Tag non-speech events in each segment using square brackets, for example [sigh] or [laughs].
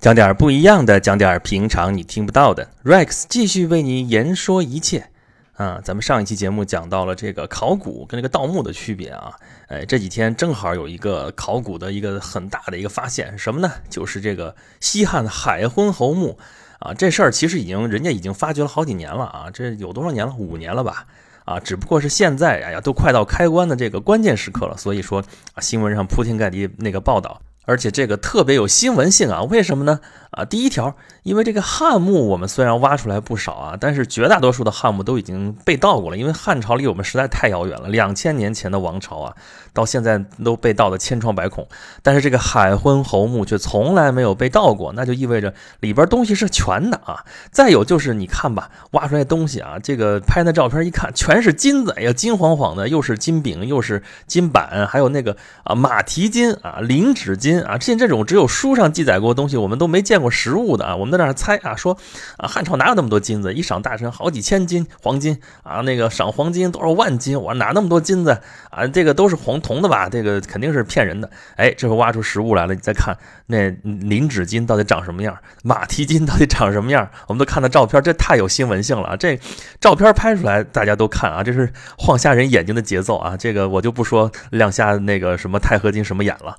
讲点不一样的，讲点平常你听不到的。Rex 继续为你言说一切。啊，咱们上一期节目讲到了这个考古跟这个盗墓的区别啊。哎，这几天正好有一个考古的一个很大的一个发现，什么呢？就是这个西汉海昏侯墓啊。这事儿其实已经人家已经发掘了好几年了啊。这有多少年了？五年了吧？啊，只不过是现在，哎呀，都快到开关的这个关键时刻了，所以说啊，新闻上铺天盖地那个报道。而且这个特别有新闻性啊，为什么呢？啊，第一条，因为这个汉墓我们虽然挖出来不少啊，但是绝大多数的汉墓都已经被盗过了，因为汉朝离我们实在太遥远了，两千年前的王朝啊，到现在都被盗的千疮百孔。但是这个海昏侯墓却从来没有被盗过，那就意味着里边东西是全的啊。再有就是你看吧，挖出来东西啊，这个拍那照片一看，全是金子，哎呀，金晃晃的，又是金饼，又是金板，还有那个啊马蹄金啊灵指金啊，像这种只有书上记载过的东西，我们都没见。过实物的啊，我们在那儿猜啊，说啊，汉朝哪有那么多金子？一赏大臣好几千斤黄金啊，那个赏黄金多少万斤？我哪那么多金子啊？这个都是黄铜的吧？这个肯定是骗人的。哎，这回挖出实物来了，你再看那灵指金到底长什么样？马蹄金到底长什么样？我们都看到照片，这太有新闻性了。这照片拍出来，大家都看啊，这是晃瞎人眼睛的节奏啊。这个我就不说亮瞎那个什么钛合金什么眼了。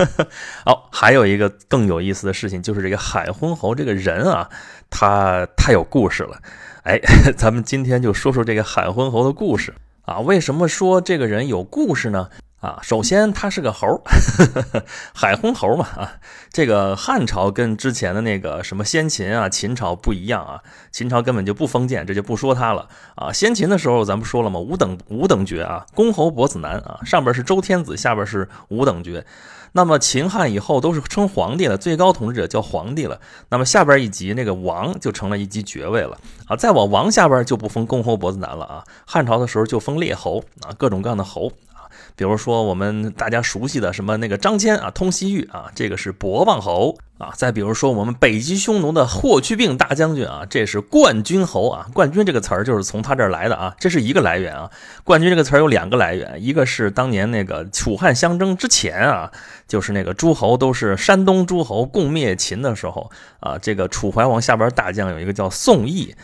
[laughs] 好，还有一个更有意思的事情，就是这个。海昏侯这个人啊，他太有故事了。哎，[laughs] 咱们今天就说说这个海昏侯的故事啊。为什么说这个人有故事呢？啊，首先他是个猴，[laughs] 海昏侯嘛啊。这个汉朝跟之前的那个什么先秦啊、秦朝不一样啊。秦朝根本就不封建，这就不说他了啊。先秦的时候咱们说了嘛，五等五等爵啊，公侯伯子男啊，上边是周天子，下边是五等爵。那么秦汉以后都是称皇帝了，最高统治者叫皇帝了。那么下边一级那个王就成了一级爵位了啊。再往王下边就不封公侯伯子男了啊。汉朝的时候就封列侯啊，各种各样的侯。比如说我们大家熟悉的什么那个张骞啊，通西域啊，这个是博望侯啊。再比如说我们北击匈奴的霍去病大将军啊，这是冠军侯啊。冠军这个词儿就是从他这儿来的啊，这是一个来源啊。冠军这个词儿有两个来源，一个是当年那个楚汉相争之前啊，就是那个诸侯都是山东诸侯共灭秦的时候啊，这个楚怀王下边大将有一个叫宋义。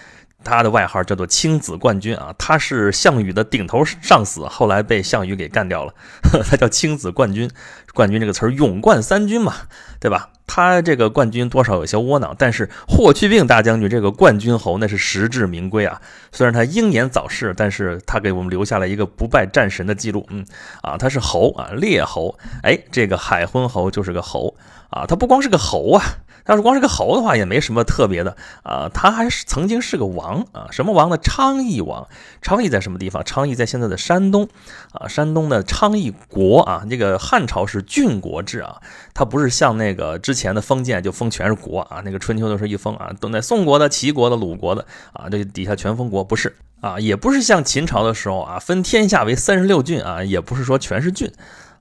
他的外号叫做青子冠军啊，他是项羽的顶头上司，后来被项羽给干掉了。[laughs] 他叫青子冠军，冠军这个词儿勇冠三军嘛，对吧？他这个冠军多少有些窝囊，但是霍去病大将军这个冠军侯那是实至名归啊。虽然他英年早逝，但是他给我们留下了一个不败战神的记录。嗯，啊，他是侯啊，列侯。哎，这个海昏侯就是个侯啊，他不光是个侯啊。要是光是个侯的话，也没什么特别的啊。他还是曾经是个王啊，什么王呢？昌邑王。昌邑在什么地方？昌邑在现在的山东啊。山东的昌邑国啊，这个汉朝是郡国制啊，它不是像那个之前的封建就封全是国啊。那个春秋的时候一封啊，都在宋国的、齐国的、鲁国的啊，这底下全封国，不是啊，也不是像秦朝的时候啊，分天下为三十六郡啊，也不是说全是郡。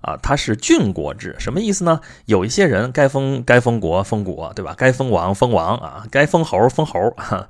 啊，它是郡国制，什么意思呢？有一些人该封该封国封国，对吧？该封王封王啊，该封侯封侯啊。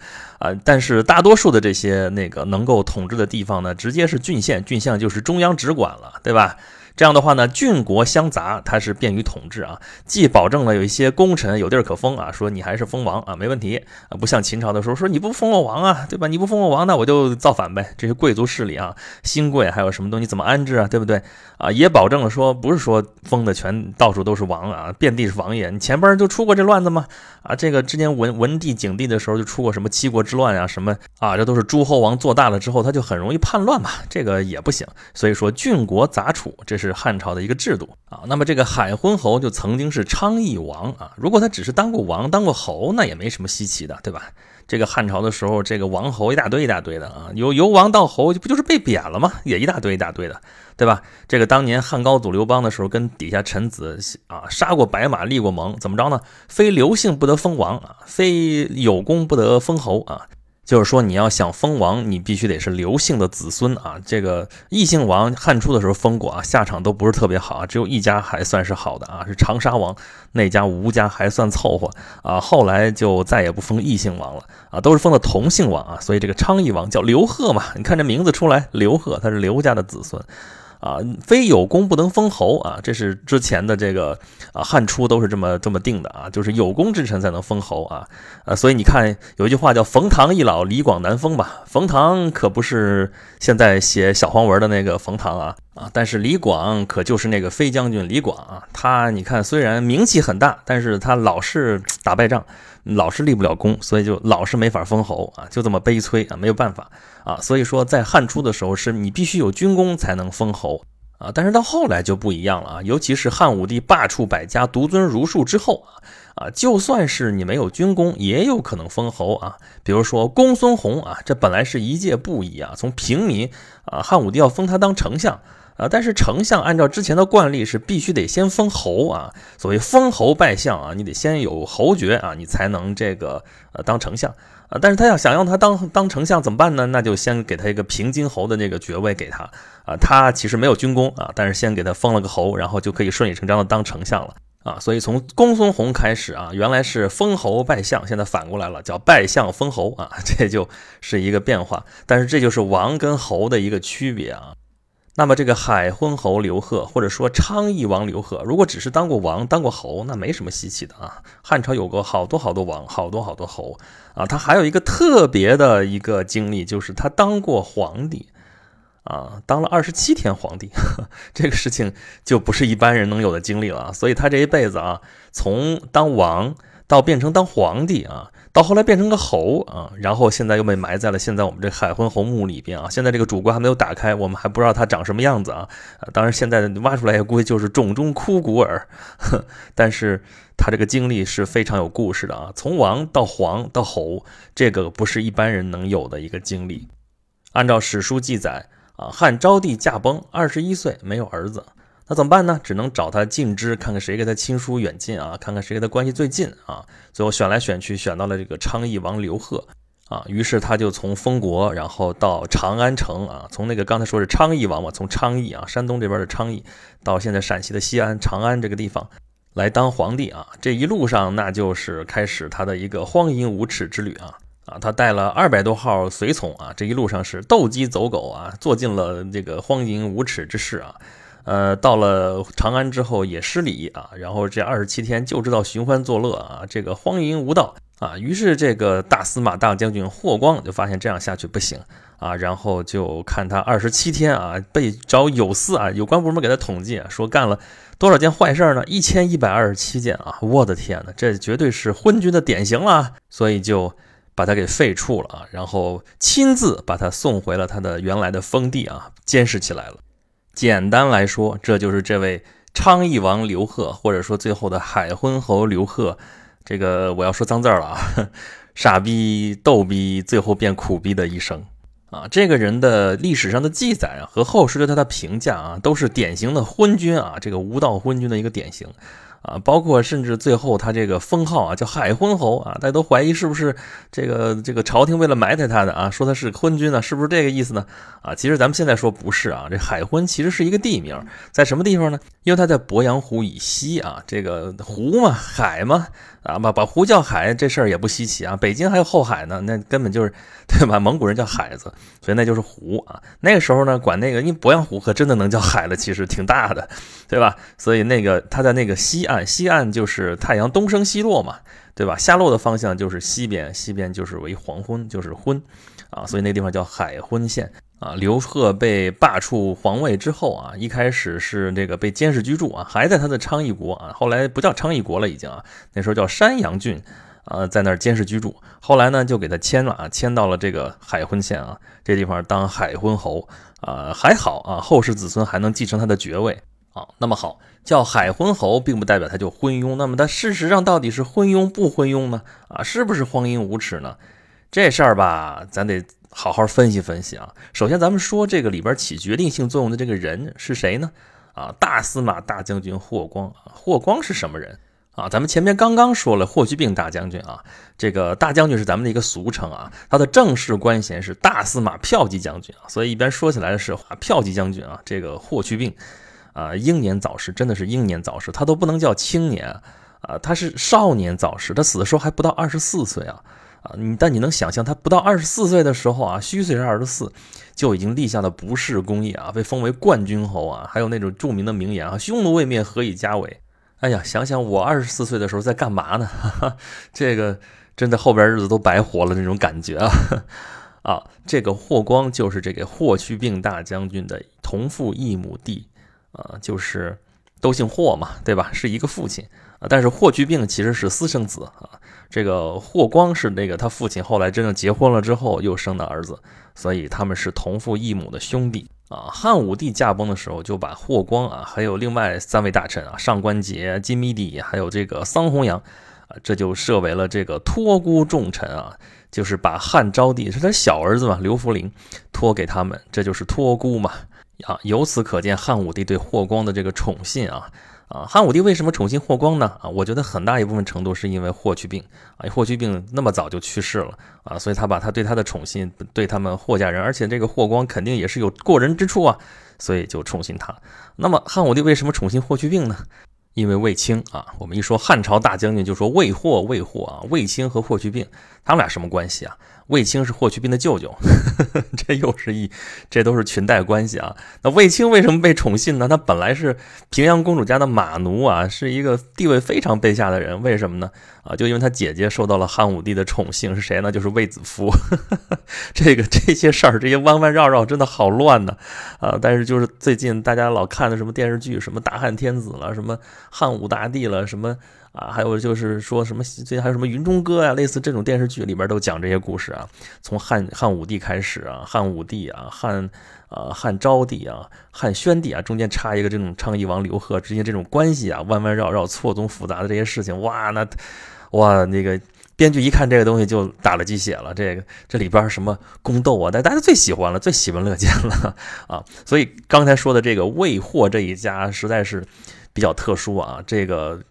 但是大多数的这些那个能够统治的地方呢，直接是郡县，郡县就是中央直管了，对吧？这样的话呢，郡国相杂，它是便于统治啊，既保证了有一些功臣有地儿可封啊，说你还是封王啊，没问题啊，不像秦朝的时候说你不封我王啊，对吧？你不封我王，那我就造反呗。这些贵族势力啊，新贵还有什么东西怎么安置啊，对不对啊？也保证了说，不是说封的全到处都是王啊，遍地是王爷。你前边就出过这乱子吗？啊，这个之前文文帝、景帝的时候就出过什么七国之乱啊，什么啊，这都是诸侯王做大了之后，他就很容易叛乱嘛，这个也不行。所以说郡国杂处，这是。是汉朝的一个制度啊，那么这个海昏侯就曾经是昌邑王啊。如果他只是当过王、当过侯，那也没什么稀奇的，对吧？这个汉朝的时候，这个王侯一大堆一大堆的啊，由由王到侯，不就是被贬了吗？也一大堆一大堆的，对吧？这个当年汉高祖刘邦的时候，跟底下臣子啊杀过白马，立过盟，怎么着呢？非刘姓不得封王啊，非有功不得封侯啊。就是说，你要想封王，你必须得是刘姓的子孙啊。这个异姓王，汉初的时候封过啊，下场都不是特别好啊。只有一家还算是好的啊，是长沙王那家吴家还算凑合啊。后来就再也不封异姓王了啊，都是封的同姓王啊。所以这个昌邑王叫刘贺嘛，你看这名字出来，刘贺他是刘家的子孙啊，非有功不能封侯啊，这是之前的这个啊汉初都是这么这么定的啊，就是有功之臣才能封侯啊，啊，所以你看有一句话叫“冯唐易老，李广难封”吧？冯唐可不是现在写小黄文的那个冯唐啊啊，但是李广可就是那个飞将军李广啊，他你看虽然名气很大，但是他老是打败仗，老是立不了功，所以就老是没法封侯啊，就这么悲催啊，没有办法。啊，所以说在汉初的时候，是你必须有军功才能封侯啊。但是到后来就不一样了啊，尤其是汉武帝罢黜百家，独尊儒术之后啊，啊，就算是你没有军功，也有可能封侯啊。比如说公孙弘啊，这本来是一介布衣啊，从平民啊，汉武帝要封他当丞相啊，但是丞相按照之前的惯例是必须得先封侯啊。所谓封侯拜相啊，你得先有侯爵啊，你才能这个呃当丞相。啊，但是他要想让他当当丞相怎么办呢？那就先给他一个平津侯的那个爵位给他啊。他其实没有军功啊，但是先给他封了个侯，然后就可以顺理成章的当丞相了啊。所以从公孙弘开始啊，原来是封侯拜相，现在反过来了，叫拜相封侯啊，[laughs] 这就是一个变化。但是这就是王跟侯的一个区别啊。那么这个海昏侯刘贺，或者说昌邑王刘贺，如果只是当过王、当过侯，那没什么稀奇的啊。汉朝有过好多好多王，好多好多侯啊。他还有一个特别的一个经历，就是他当过皇帝啊，当了二十七天皇帝，[laughs] 这个事情就不是一般人能有的经历了。所以他这一辈子啊，从当王到变成当皇帝啊。到后来变成个猴啊，然后现在又被埋在了现在我们这海昏侯墓里边啊。现在这个主棺还没有打开，我们还不知道他长什么样子啊。当然现在挖出来也估计就是冢中枯骨耳。[laughs] 但是他这个经历是非常有故事的啊，从王到皇到侯，这个不是一般人能有的一个经历。按照史书记载啊，汉昭帝驾崩，二十一岁没有儿子。那怎么办呢？只能找他近支，看看谁跟他亲疏远近啊，看看谁跟他关系最近啊。最后选来选去，选到了这个昌邑王刘贺啊。于是他就从封国，然后到长安城啊，从那个刚才说是昌邑王嘛，从昌邑啊，山东这边的昌邑，到现在陕西的西安、长安这个地方来当皇帝啊。这一路上那就是开始他的一个荒淫无耻之旅啊啊！他带了二百多号随从啊，这一路上是斗鸡走狗啊，做尽了这个荒淫无耻之事啊。呃，到了长安之后也失礼啊，然后这二十七天就知道寻欢作乐啊，这个荒淫无道啊。于是这个大司马大将军霍光就发现这样下去不行啊，然后就看他二十七天啊，被找有司啊，有关部门给他统计啊，说干了多少件坏事呢？一千一百二十七件啊！我的天哪，这绝对是昏君的典型了，所以就把他给废黜了啊，然后亲自把他送回了他的原来的封地啊，监视起来了。简单来说，这就是这位昌邑王刘贺，或者说最后的海昏侯刘贺。这个我要说脏字了啊，[laughs] 傻逼、逗逼，最后变苦逼的一生啊！这个人的历史上的记载啊，和后世对他的评价啊，都是典型的昏君啊，这个无道昏君的一个典型。啊，包括甚至最后他这个封号啊，叫海昏侯啊，大家都怀疑是不是这个这个朝廷为了埋汰他的啊，说他是昏君呢，是不是这个意思呢？啊，其实咱们现在说不是啊，这海昏其实是一个地名，在什么地方呢？因为它在鄱阳湖以西啊，这个湖嘛，海嘛。啊，把把湖叫海这事儿也不稀奇啊，北京还有后海呢，那根本就是 [laughs] 对吧？蒙古人叫海子，所以那就是湖啊。那个时候呢，管那个，因为鄱阳湖可真的能叫海了，其实挺大的，对吧？所以那个它在那个西岸，西岸就是太阳东升西落嘛，对吧？下落的方向就是西边，西边就是为黄昏，就是昏啊，所以那地方叫海昏县。啊，刘贺被罢黜皇位之后啊，一开始是这个被监视居住啊，还在他的昌邑国啊，后来不叫昌邑国了，已经啊，那时候叫山阳郡，啊，在那儿监视居住。后来呢，就给他迁了啊，迁到了这个海昏县啊，这地方当海昏侯啊，还好啊，后世子孙还能继承他的爵位啊。那么好，叫海昏侯，并不代表他就昏庸。那么他事实上到底是昏庸不昏庸呢？啊，是不是荒淫无耻呢？这事儿吧，咱得。好好分析分析啊！首先，咱们说这个里边起决定性作用的这个人是谁呢？啊，大司马大将军霍光。霍光是什么人啊？咱们前面刚刚说了霍去病大将军啊，这个大将军是咱们的一个俗称啊，他的正式官衔是大司马骠骑将军啊，所以一般说起来的是骠骑将军啊。这个霍去病啊，英年早逝，真的是英年早逝，他都不能叫青年啊，他是少年早逝，他死的时候还不到二十四岁啊。啊。你但你能想象他不到二十四岁的时候啊，虚岁是二十四，就已经立下了不世功业啊，被封为冠军侯啊。还有那种著名的名言啊，匈奴未灭，何以家为？哎呀，想想我二十四岁的时候在干嘛呢？哈哈，这个真的后边日子都白活了那种感觉啊。[laughs] 啊，这个霍光就是这个霍去病大将军的同父异母弟啊，就是都姓霍嘛，对吧？是一个父亲啊。但是霍去病其实是私生子啊，这个霍光是那个他父亲后来真正结婚了之后又生的儿子，所以他们是同父异母的兄弟啊。汉武帝驾崩的时候，就把霍光啊，还有另外三位大臣啊，上官桀、金密帝，还有这个桑弘羊啊，这就设为了这个托孤重臣啊。就是把汉昭帝是他小儿子嘛，刘弗陵托给他们，这就是托孤嘛。啊，由此可见汉武帝对霍光的这个宠信啊啊！汉武帝为什么宠信霍光呢？啊，我觉得很大一部分程度是因为霍去病啊，霍去病那么早就去世了啊，所以他把他对他的宠信对他们霍家人，而且这个霍光肯定也是有过人之处啊，所以就宠信他。那么汉武帝为什么宠信霍去病呢？因为卫青啊，我们一说汉朝大将军，就说卫霍，卫霍啊，卫青和霍去病，他们俩什么关系啊？卫青是霍去病的舅舅，[laughs] 这又是一，这都是裙带关系啊。那卫青为什么被宠信呢？他本来是平阳公主家的马奴啊，是一个地位非常卑下的人。为什么呢？啊，就因为他姐姐受到了汉武帝的宠幸，是谁呢？就是卫子夫。[laughs] 这个这些事儿，这些弯弯绕绕，真的好乱呢。啊，但是就是最近大家老看的什么电视剧，什么大汉天子了，什么汉武大帝了，什么。啊，还有就是说什么最近还有什么《云中歌》呀，类似这种电视剧里边都讲这些故事啊。从汉汉武帝开始啊，汉武帝啊，汉啊汉昭帝啊，汉宣帝啊，中间插一个这种昌邑王刘贺之间这种关系啊，弯弯绕绕、错综复杂的这些事情，哇，那哇那个编剧一看这个东西就打了鸡血了。这个这里边什么宫斗啊，大大家最喜欢了，最喜闻乐见了啊。所以刚才说的这个魏霍这一家实在是比较特殊啊，这个。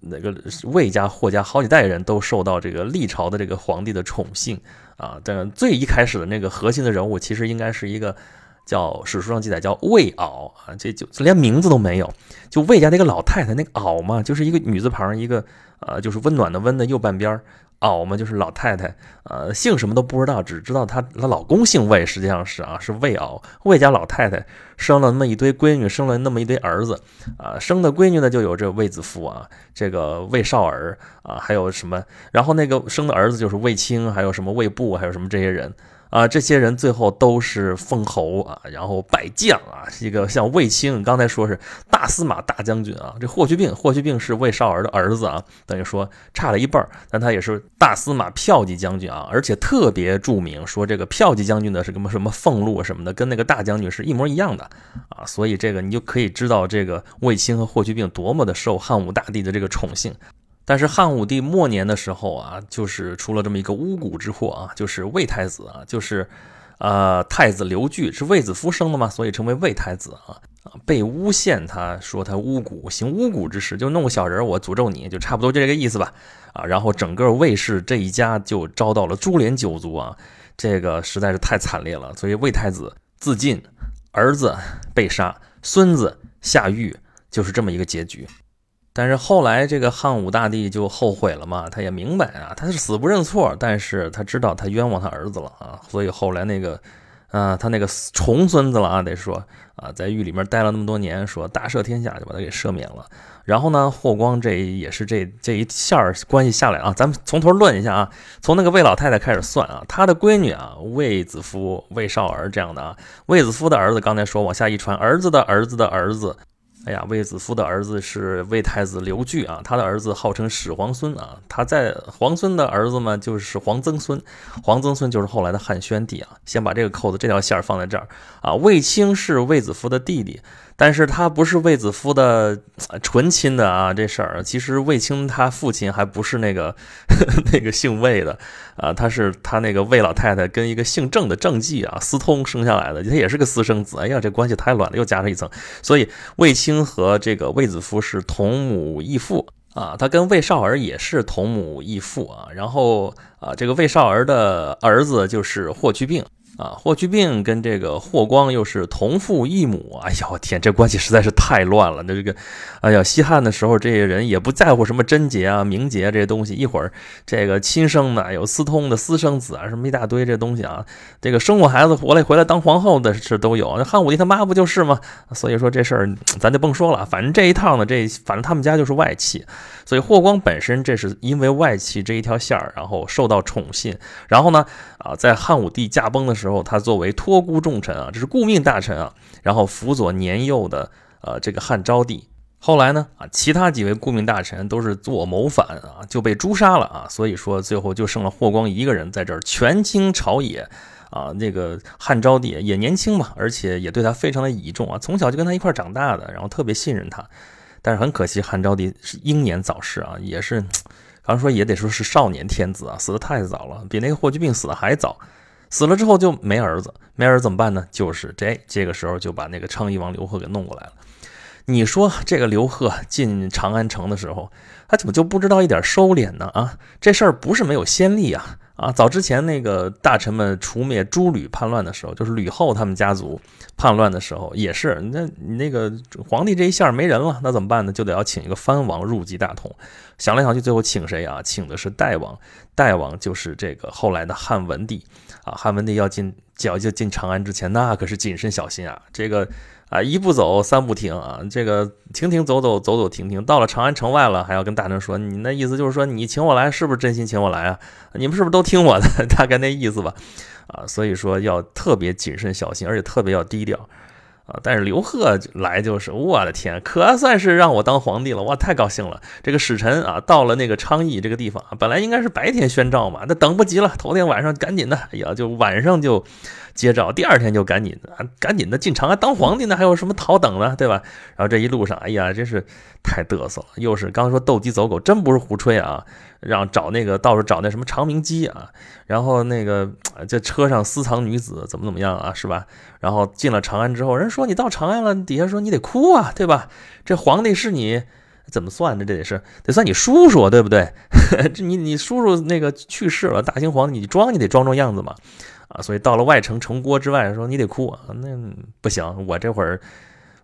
那个魏家、霍家好几代人都受到这个历朝的这个皇帝的宠幸。啊，但最一开始的那个核心的人物，其实应该是一个叫史书上记载叫魏媪啊，这就连名字都没有，就魏家那个老太太那个媪嘛，就是一个女字旁一个呃，就是温暖的温的右半边儿。媪嘛，就是老太太，呃，姓什么都不知道，只知道她她老公姓魏，实际上是啊，是魏敖，魏家老太太生了那么一堆闺女，生了那么一堆儿子，啊，生的闺女呢就有这魏子夫啊，这个魏少儿啊，还有什么，然后那个生的儿子就是魏青，还有什么魏部，还有什么这些人。啊，这些人最后都是封侯啊，然后拜将啊，一个像卫青，刚才说是大司马大将军啊，这霍去病，霍去病是魏少儿的儿子啊，等于说差了一辈儿，但他也是大司马骠骑将军啊，而且特别著名，说这个骠骑将军的是什么什么俸禄什么的，跟那个大将军是一模一样的啊，所以这个你就可以知道这个卫青和霍去病多么的受汉武大帝的这个宠幸。但是汉武帝末年的时候啊，就是出了这么一个巫蛊之祸啊，就是魏太子啊，就是，呃，太子刘据是卫子夫生的嘛，所以称为魏太子啊啊，被诬陷，他说他巫蛊，行巫蛊之事，就弄个小人，我诅咒你，就差不多就这个意思吧啊，然后整个魏氏这一家就遭到了株连九族啊，这个实在是太惨烈了，所以魏太子自尽，儿子被杀，孙子下狱，就是这么一个结局。但是后来这个汉武大帝就后悔了嘛，他也明白啊，他是死不认错，但是他知道他冤枉他儿子了啊，所以后来那个，啊，他那个重孙子了啊，得说啊，在狱里面待了那么多年，说大赦天下就把他给赦免了。然后呢，霍光这也是这这一线关系下来啊，咱们从头论一下啊，从那个魏老太太开始算啊，她的闺女啊，魏子夫、魏少儿这样的啊，魏子夫的儿子刚才说往下一传，儿子的儿子的儿子。哎呀，卫子夫的儿子是卫太子刘据啊，他的儿子号称始皇孙啊，他在皇孙的儿子嘛就是皇曾孙，皇曾孙就是后来的汉宣帝啊。先把这个扣子这条线放在这儿啊，卫青是卫子夫的弟弟。但是他不是卫子夫的纯亲的啊，这事儿其实卫青他父亲还不是那个 [laughs] 那个姓卫的啊，他是他那个魏老太太跟一个姓郑的郑继啊私通生下来的，他也是个私生子。哎呀，这关系太乱了，又加上一层，所以卫青和这个卫子夫是同母异父啊，他跟魏少儿也是同母异父啊，然后啊，这个魏少儿的儿子就是霍去病。啊，霍去病跟这个霍光又是同父异母，哎呀，我天，这关系实在是太乱了。那这个，哎呀，西汉的时候，这些人也不在乎什么贞节啊、名节这些东西，一会儿这个亲生的有私通的私生子啊，什么一大堆这东西啊，这个生过孩子回来回来当皇后的事都有。那汉武帝他妈不就是吗？所以说这事儿咱就甭说了，反正这一套呢，这反正他们家就是外戚，所以霍光本身这是因为外戚这一条线儿，然后受到宠信，然后呢，啊，在汉武帝驾崩的时候。时候，他作为托孤重臣啊，这是顾命大臣啊，然后辅佐年幼的呃这个汉昭帝。后来呢啊，其他几位顾命大臣都是做谋反啊，就被诛杀了啊。所以说最后就剩了霍光一个人在这儿权倾朝野啊。那个汉昭帝也年轻嘛，而且也对他非常的倚重啊，从小就跟他一块长大的，然后特别信任他。但是很可惜，汉昭帝是英年早逝啊，也是，[tsk] 刚说也得说是少年天子啊，死的太早了，比那个霍去病死的还早。死了之后就没儿子，没儿子怎么办呢？就是这这个时候就把那个昌邑王刘贺给弄过来了。你说这个刘贺进长安城的时候，他怎么就不知道一点收敛呢？啊，这事儿不是没有先例啊！啊，早之前那个大臣们除灭诸吕叛乱的时候，就是吕后他们家族叛乱的时候，也是那你那个皇帝这一下没人了，那怎么办呢？就得要请一个藩王入继大统。想来想去，最后请谁啊？请的是代王，代王就是这个后来的汉文帝。啊，汉文帝要进，要进长安之前，那可是谨慎小心啊。这个啊，一步走，三步停啊。这个停停走走，走走停停，到了长安城外了，还要跟大臣说，你那意思就是说，你请我来，是不是真心请我来啊？你们是不是都听我的？[laughs] 大概那意思吧。啊，所以说要特别谨慎小心，而且特别要低调。啊！但是刘贺来就是，我的天，可算是让我当皇帝了，哇，太高兴了！这个使臣啊，到了那个昌邑这个地方啊，本来应该是白天宣召嘛，那等不及了，头天晚上赶紧的，哎呀，就晚上就。接诏，第二天就赶紧啊，赶紧的进长安当皇帝呢，还有什么讨等呢，对吧？然后这一路上，哎呀，真是太嘚瑟了，又是刚说斗鸡走狗，真不是胡吹啊！让找那个到处找那什么长鸣鸡啊，然后那个这车上私藏女子怎么怎么样啊，是吧？然后进了长安之后，人说你到长安了，底下说你得哭啊，对吧？这皇帝是你怎么算的？这得是得算你叔叔，对不对？这 [laughs] 你你叔叔那个去世了，大清皇帝，你装你得装装样子嘛。啊，所以到了外城城郭之外，说你得哭啊，那不行，我这会儿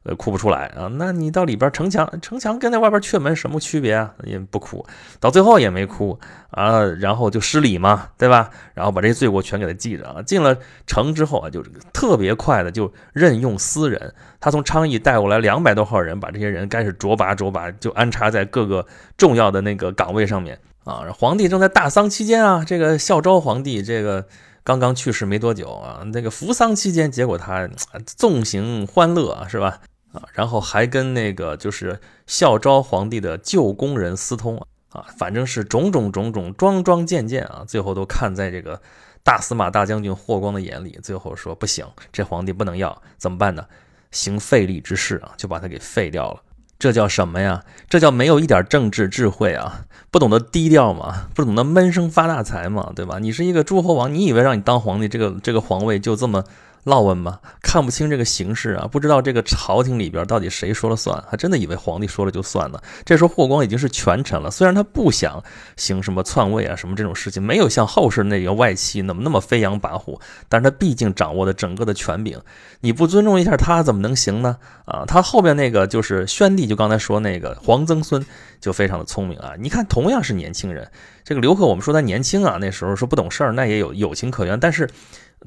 呃哭不出来啊。那你到里边城墙，城墙跟那外边阙门什么区别啊？也不哭，到最后也没哭啊，然后就失礼嘛，对吧？然后把这些罪过全给他记着啊。进了城之后啊，就特别快的就任用私人，他从昌邑带过来两百多号人，把这些人开始擢拔擢拔，就安插在各个重要的那个岗位上面啊。皇帝正在大丧期间啊，这个孝昭皇帝这个。刚刚去世没多久啊，那个扶丧期间，结果他纵行欢乐是吧？啊，然后还跟那个就是孝昭皇帝的旧宫人私通啊，反正是种种种种桩桩件件啊，最后都看在这个大司马大将军霍光的眼里，最后说不行，这皇帝不能要，怎么办呢？行废立之事啊，就把他给废掉了。这叫什么呀？这叫没有一点政治智慧啊！不懂得低调嘛，不懂得闷声发大财嘛，对吧？你是一个诸侯王，你以为让你当皇帝，这个这个皇位就这么？烙问吗？看不清这个形势啊，不知道这个朝廷里边到底谁说了算，还真的以为皇帝说了就算了。这时候霍光已经是权臣了，虽然他不想行什么篡位啊什么这种事情，没有像后世那个外戚那么那么飞扬跋扈，但是他毕竟掌握的整个的权柄，你不尊重一下他怎么能行呢？啊，他后边那个就是宣帝，就刚才说那个皇曾孙就非常的聪明啊。你看，同样是年轻人，这个刘贺，我们说他年轻啊，那时候说不懂事儿，那也有有情可原，但是。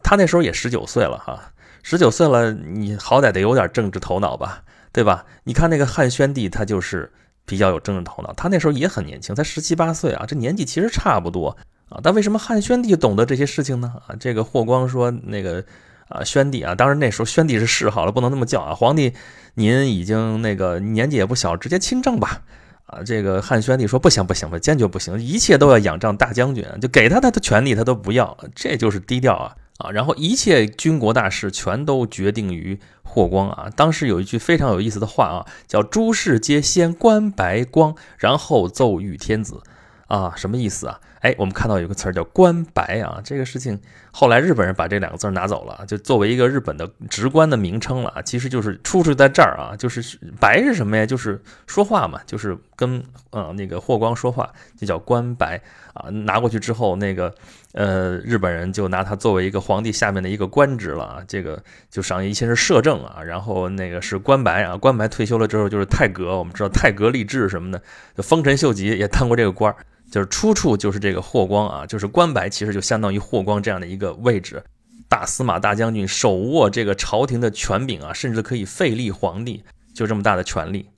他那时候也十九岁了哈，十九岁了，你好歹得有点政治头脑吧，对吧？你看那个汉宣帝，他就是比较有政治头脑，他那时候也很年轻，才十七八岁啊，这年纪其实差不多啊。但为什么汉宣帝懂得这些事情呢？啊，这个霍光说那个啊，宣帝啊，当然那时候宣帝是谥号了，不能那么叫啊。皇帝您已经那个年纪也不小，直接亲政吧。啊，这个汉宣帝说不行不行，坚决不行，一切都要仰仗大将军，就给他他的权利他都不要，这就是低调啊。啊，然后一切军国大事全都决定于霍光啊。当时有一句非常有意思的话啊，叫“诸事皆先观白光，然后奏谕天子”。啊，什么意思啊？哎，我们看到有个词儿叫“官白”啊，这个事情后来日本人把这两个字拿走了，就作为一个日本的直观的名称了。其实就是出处在这儿啊，就是白是什么呀？就是说话嘛，就是跟呃那个霍光说话，就叫官白啊。拿过去之后，那个呃日本人就拿他作为一个皇帝下面的一个官职了啊。这个就上一些是摄政啊，然后那个是官白啊。官白退休了之后就是太阁，我们知道太阁立志什么的，就丰臣秀吉也当过这个官儿，就是出处就是这个霍光啊，就是官白其实就相当于霍光这样的一个位置。大司马大将军手握这个朝廷的权柄啊，甚至可以废立皇帝，就这么大的权力。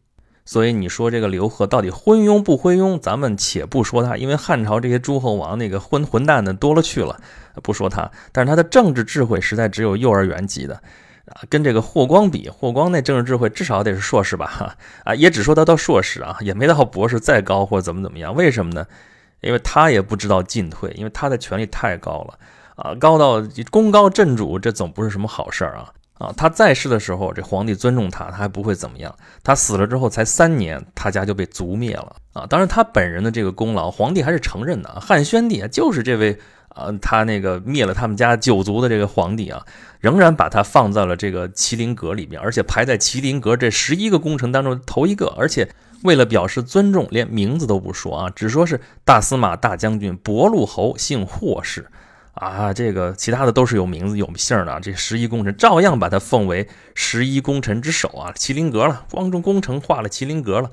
所以你说这个刘贺到底昏庸不昏庸？咱们且不说他，因为汉朝这些诸侯王那个昏混蛋的多了去了，不说他。但是他的政治智慧实在只有幼儿园级的啊，跟这个霍光比，霍光那政治智慧至少得是硕士吧？哈啊，也只说他到硕士啊，也没到博士再高或者怎么怎么样。为什么呢？因为他也不知道进退，因为他的权力太高了。啊，高到功高震主，这总不是什么好事儿啊！啊，他在世的时候，这皇帝尊重他，他还不会怎么样。他死了之后才三年，他家就被族灭了啊！当然，他本人的这个功劳，皇帝还是承认的。汉宣帝啊就是这位啊，他那个灭了他们家九族的这个皇帝啊，仍然把他放在了这个麒麟阁里面，而且排在麒麟阁这十一个功臣当中头一个。而且为了表示尊重，连名字都不说啊，只说是大司马大将军博陆侯，姓霍氏。啊，这个其他的都是有名字有姓的，这十一功臣照样把他奉为十一功臣之首啊，麒麟阁了，光中功臣画了麒麟阁了。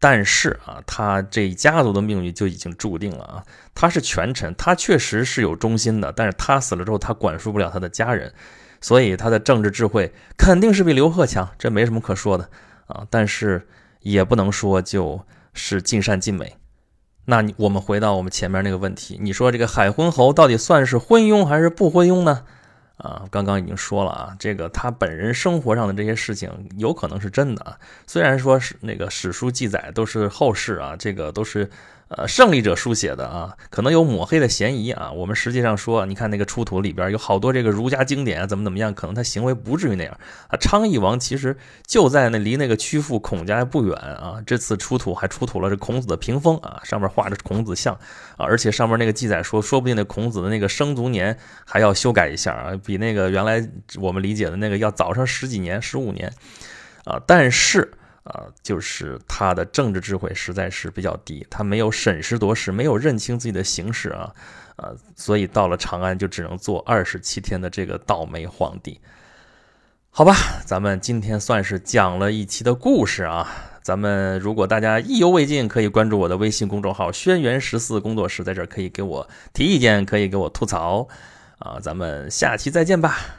但是啊，他这一家族的命运就已经注定了啊，他是权臣，他确实是有忠心的，但是他死了之后，他管束不了他的家人，所以他的政治智慧肯定是比刘贺强，这没什么可说的啊。但是也不能说就是尽善尽美。那我们回到我们前面那个问题，你说这个海昏侯到底算是昏庸还是不昏庸呢？啊，刚刚已经说了啊，这个他本人生活上的这些事情有可能是真的啊，虽然说是那个史书记载都是后世啊，这个都是。呃，胜利者书写的啊，可能有抹黑的嫌疑啊。我们实际上说，你看那个出土里边有好多这个儒家经典啊，怎么怎么样，可能他行为不至于那样啊。昌邑王其实就在那离那个曲阜孔家不远啊。这次出土还出土了这孔子的屏风啊，上面画着孔子像啊，而且上面那个记载说，说不定那孔子的那个生卒年还要修改一下啊，比那个原来我们理解的那个要早上十几年、十五年啊。但是。啊，就是他的政治智慧实在是比较低，他没有审时度势，没有认清自己的形势啊，啊，所以到了长安就只能做二十七天的这个倒霉皇帝。好吧，咱们今天算是讲了一期的故事啊。咱们如果大家意犹未尽，可以关注我的微信公众号“轩辕十四工作室”，在这可以给我提意见，可以给我吐槽啊。咱们下期再见吧。